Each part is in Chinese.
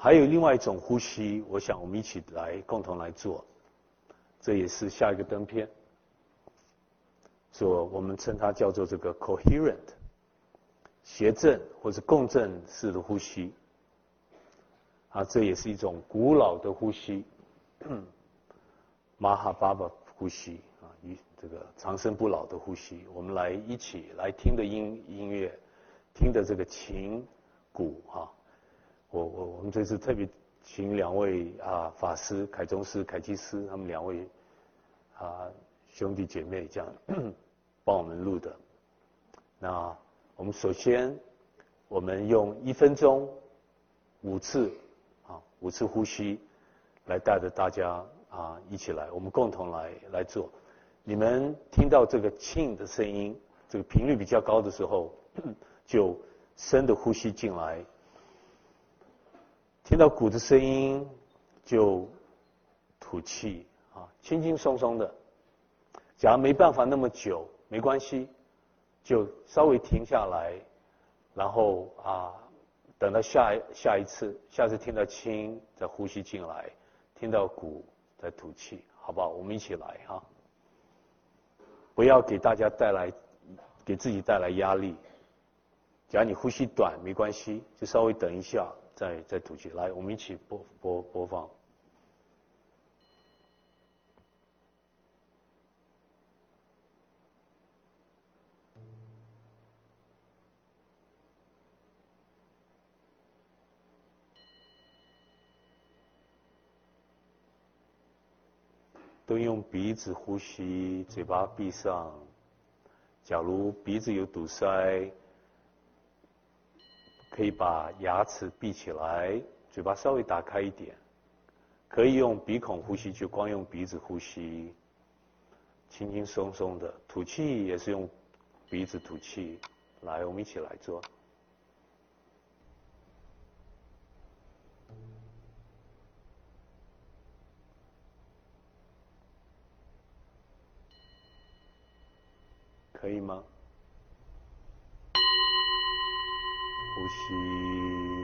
还有另外一种呼吸，我想我们一起来共同来做。这也是下一个灯片，说我们称它叫做这个 coherent 谐振或者共振式的呼吸。啊，这也是一种古老的呼吸，马哈巴巴呼吸啊，与这个长生不老的呼吸。我们来一起来听的音音乐，听的这个琴、鼓哈。我我我们这次特别请两位啊法师凯宗师、凯基师，他们两位啊兄弟姐妹这样 帮我们录的。那我们首先我们用一分钟五次啊五次呼吸来带着大家啊一起来，我们共同来来做。你们听到这个磬的声音，这个频率比较高的时候，就深的呼吸进来。听到鼓的声音，就吐气啊，轻轻松松的。假如没办法那么久，没关系，就稍微停下来，然后啊，等到下下一次，下次听到轻再呼吸进来，听到鼓再吐气，好不好？我们一起来哈，不要给大家带来，给自己带来压力。假如你呼吸短，没关系，就稍微等一下。再再吐气，来，我们一起播播播放。都用鼻子呼吸，嘴巴闭上。假如鼻子有堵塞。可以把牙齿闭起来，嘴巴稍微打开一点。可以用鼻孔呼吸，就光用鼻子呼吸，轻轻松松的吐气也是用鼻子吐气。来，我们一起来做。可以吗？呼吸。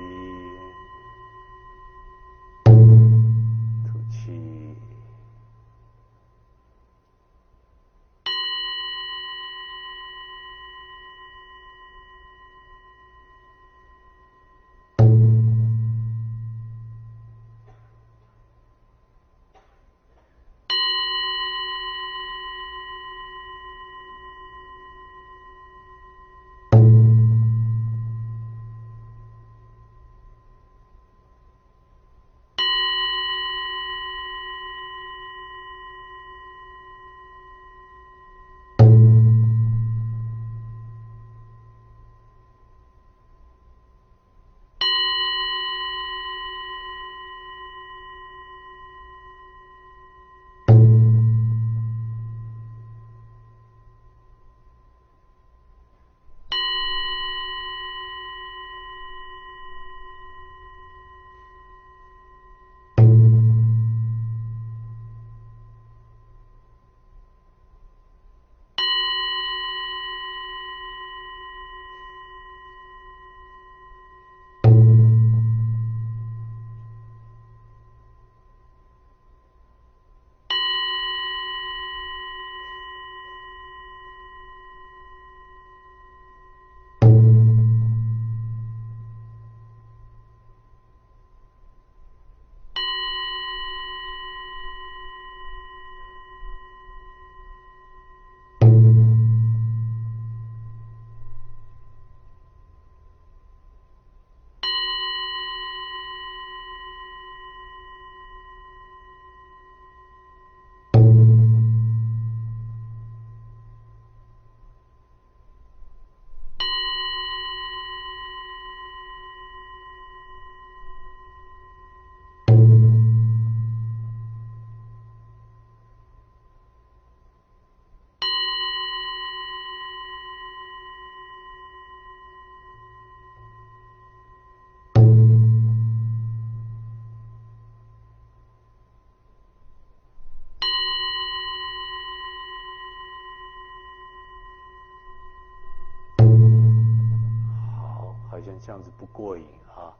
这样子不过瘾啊！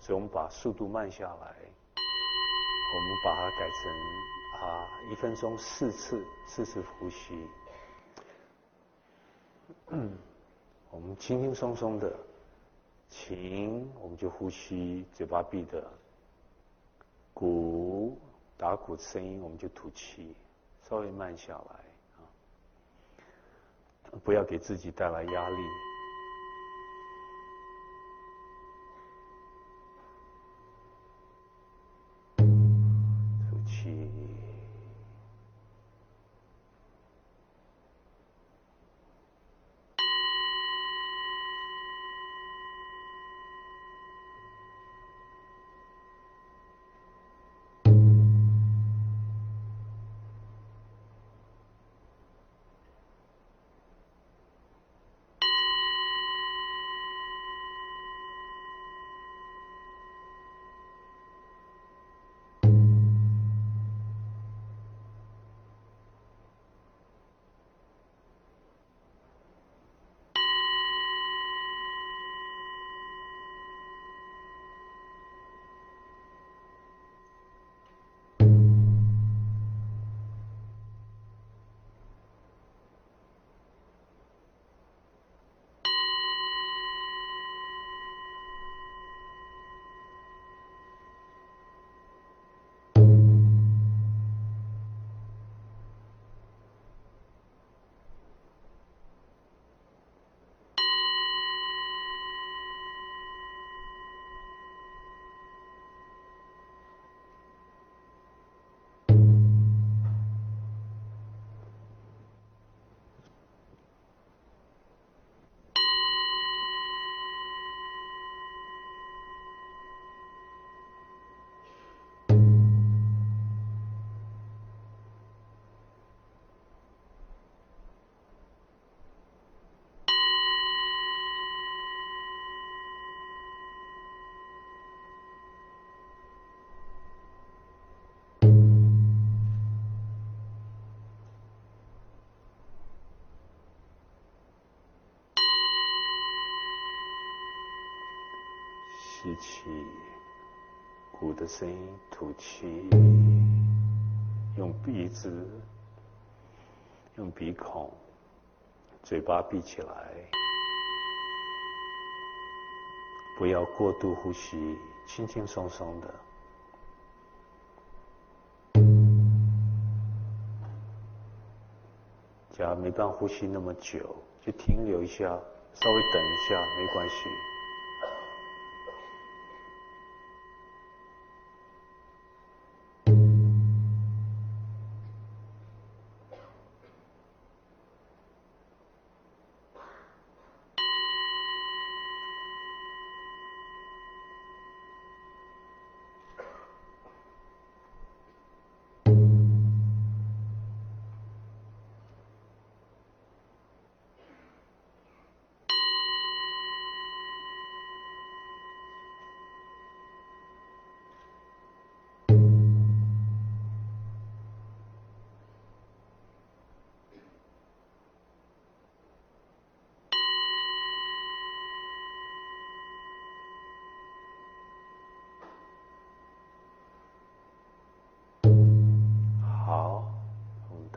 所以我们把速度慢下来，我们把它改成啊一分钟四次四次呼吸。我们轻轻松松的，琴我们就呼吸，嘴巴闭的；鼓打鼓的声音我们就吐气，稍微慢下来啊，不要给自己带来压力。吸气，鼓的声音；吐气，用鼻子，用鼻孔，嘴巴闭起来，不要过度呼吸，轻轻松松的。假如没办法呼吸那么久，就停留一下，稍微等一下，没关系。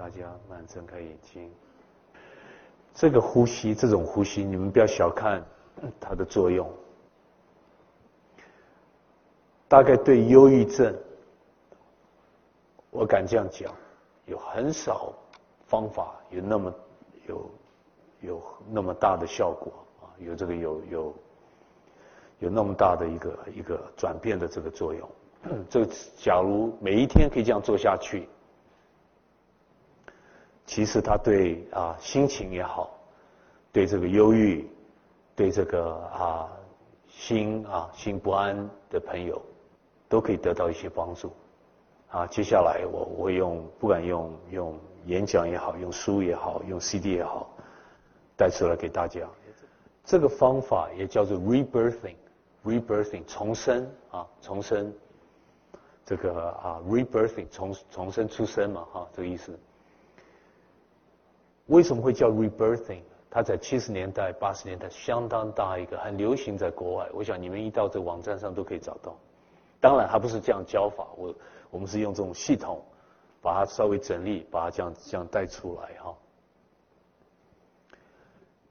大家慢睁开眼睛。这个呼吸，这种呼吸，你们不要小看它的作用。大概对忧郁症，我敢这样讲，有很少方法有那么有有那么大的效果啊，有这个有有有那么大的一个一个转变的这个作用。这个假如每一天可以这样做下去。其实他对啊心情也好，对这个忧郁，对这个啊心啊心不安的朋友，都可以得到一些帮助。啊，接下来我我会用不管用用演讲也好，用书也好，用 CD 也好，带出来给大家。这个方法也叫做 rebirthing，rebirthing 重生啊重生，这个啊 rebirthing 重重生出生嘛哈这个意思。为什么会叫 rebirthing？它在七十年代、八十年代相当大一个，很流行在国外。我想你们一到这个网站上都可以找到。当然，还不是这样教法，我我们是用这种系统把它稍微整理，把它这样这样带出来哈。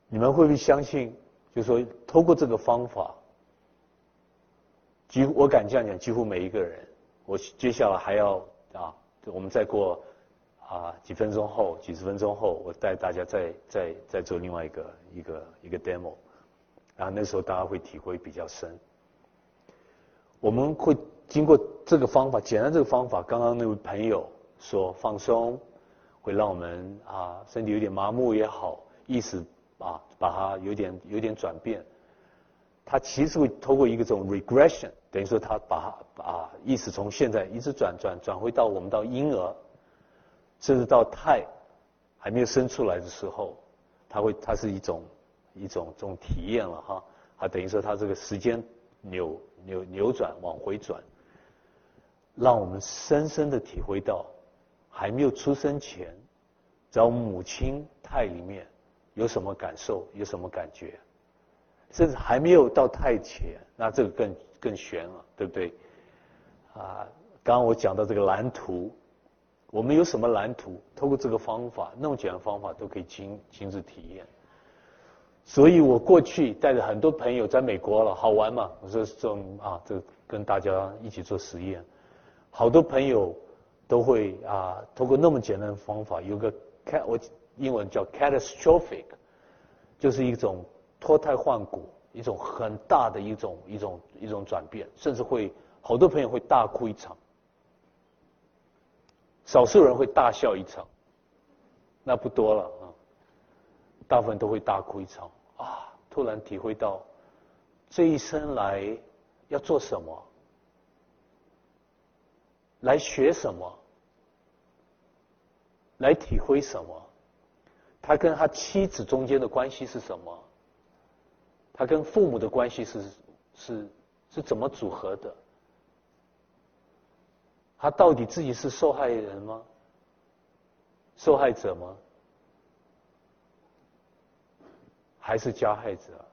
你们会不会相信？就说通过这个方法，几乎我敢这样讲，几乎每一个人，我接下来还要啊，我们再过。啊，几分钟后，几十分钟后，我带大家再再再做另外一个一个一个 demo，然后那时候大家会体会比较深。我们会经过这个方法，简单这个方法，刚刚那位朋友说放松，会让我们啊身体有点麻木也好，意识啊把它有点有点转变。它其实会透过一个这种 regression，等于说它把把意识从现在一直转转转回到我们到婴儿。甚至到胎还没有生出来的时候，它会，它是一种一种这种体验了哈，它等于说它这个时间扭扭扭转往回转，让我们深深的体会到还没有出生前，在母亲胎里面有什么感受，有什么感觉，甚至还没有到胎前，那这个更更悬了，对不对？啊，刚刚我讲到这个蓝图。我们有什么蓝图？通过这个方法，那么简单方法都可以亲亲自体验。所以我过去带着很多朋友在美国了，好玩嘛？我说这种啊，这跟大家一起做实验，好多朋友都会啊，通过那么简单的方法，有个 cat，我英文叫 catastrophic，就是一种脱胎换骨，一种很大的一种一种一种转变，甚至会好多朋友会大哭一场。少数人会大笑一场，那不多了啊。大部分都会大哭一场啊！突然体会到这一生来要做什么，来学什么，来体会什么。他跟他妻子中间的关系是什么？他跟父母的关系是是是怎么组合的？他到底自己是受害人吗？受害者吗？还是加害者？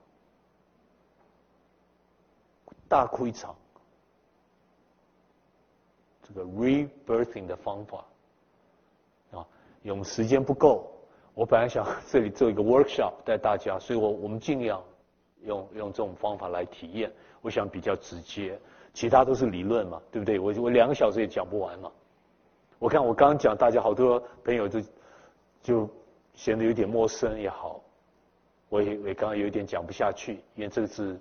大哭一场，这个 rebirthing 的方法啊，用时间不够，我本来想这里做一个 workshop 带大家，所以我我们尽量用用这种方法来体验，我想比较直接。其他都是理论嘛，对不对？我我两个小时也讲不完嘛。我看我刚讲，大家好多朋友就就显得有点陌生也好，我也我刚刚有点讲不下去，因为这个是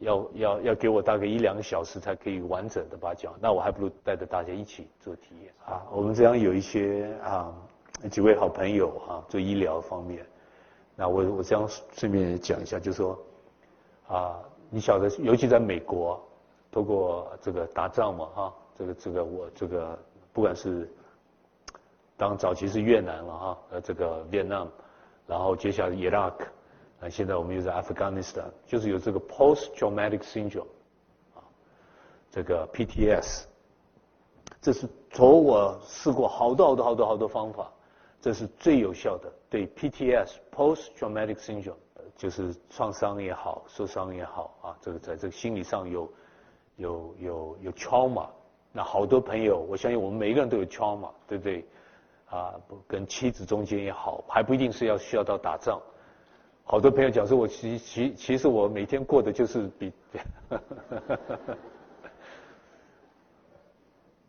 要要要给我大概一两个小时才可以完整的把讲，那我还不如带着大家一起做体验啊。我们这样有一些啊几位好朋友啊，做医疗方面，那我我这样顺便讲一下，就说啊。你晓得，尤其在美国，通过这个打仗嘛，哈，这个这个我这个不管是当早期是越南了哈，呃，这个 Vietnam，然后接下来 Iraq，啊，现在我们又在 Afghanistan，就是有这个 post traumatic syndrome，啊，这个 PTS，这是从我试过好多好多好多好多方法，这是最有效的对 PTS post traumatic syndrome。就是创伤也好，受伤也好啊，这个在这个心理上有有有有 trauma。那好多朋友，我相信我们每一个人都有 trauma，对不对？啊，跟妻子中间也好，还不一定是要需要到打仗。好多朋友讲说，我其其其实我每天过的就是比，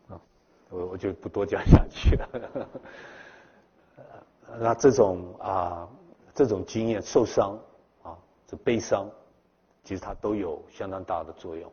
啊，我我就不多讲下去了。那这种啊，这种经验受伤。这悲伤，其实它都有相当大的作用。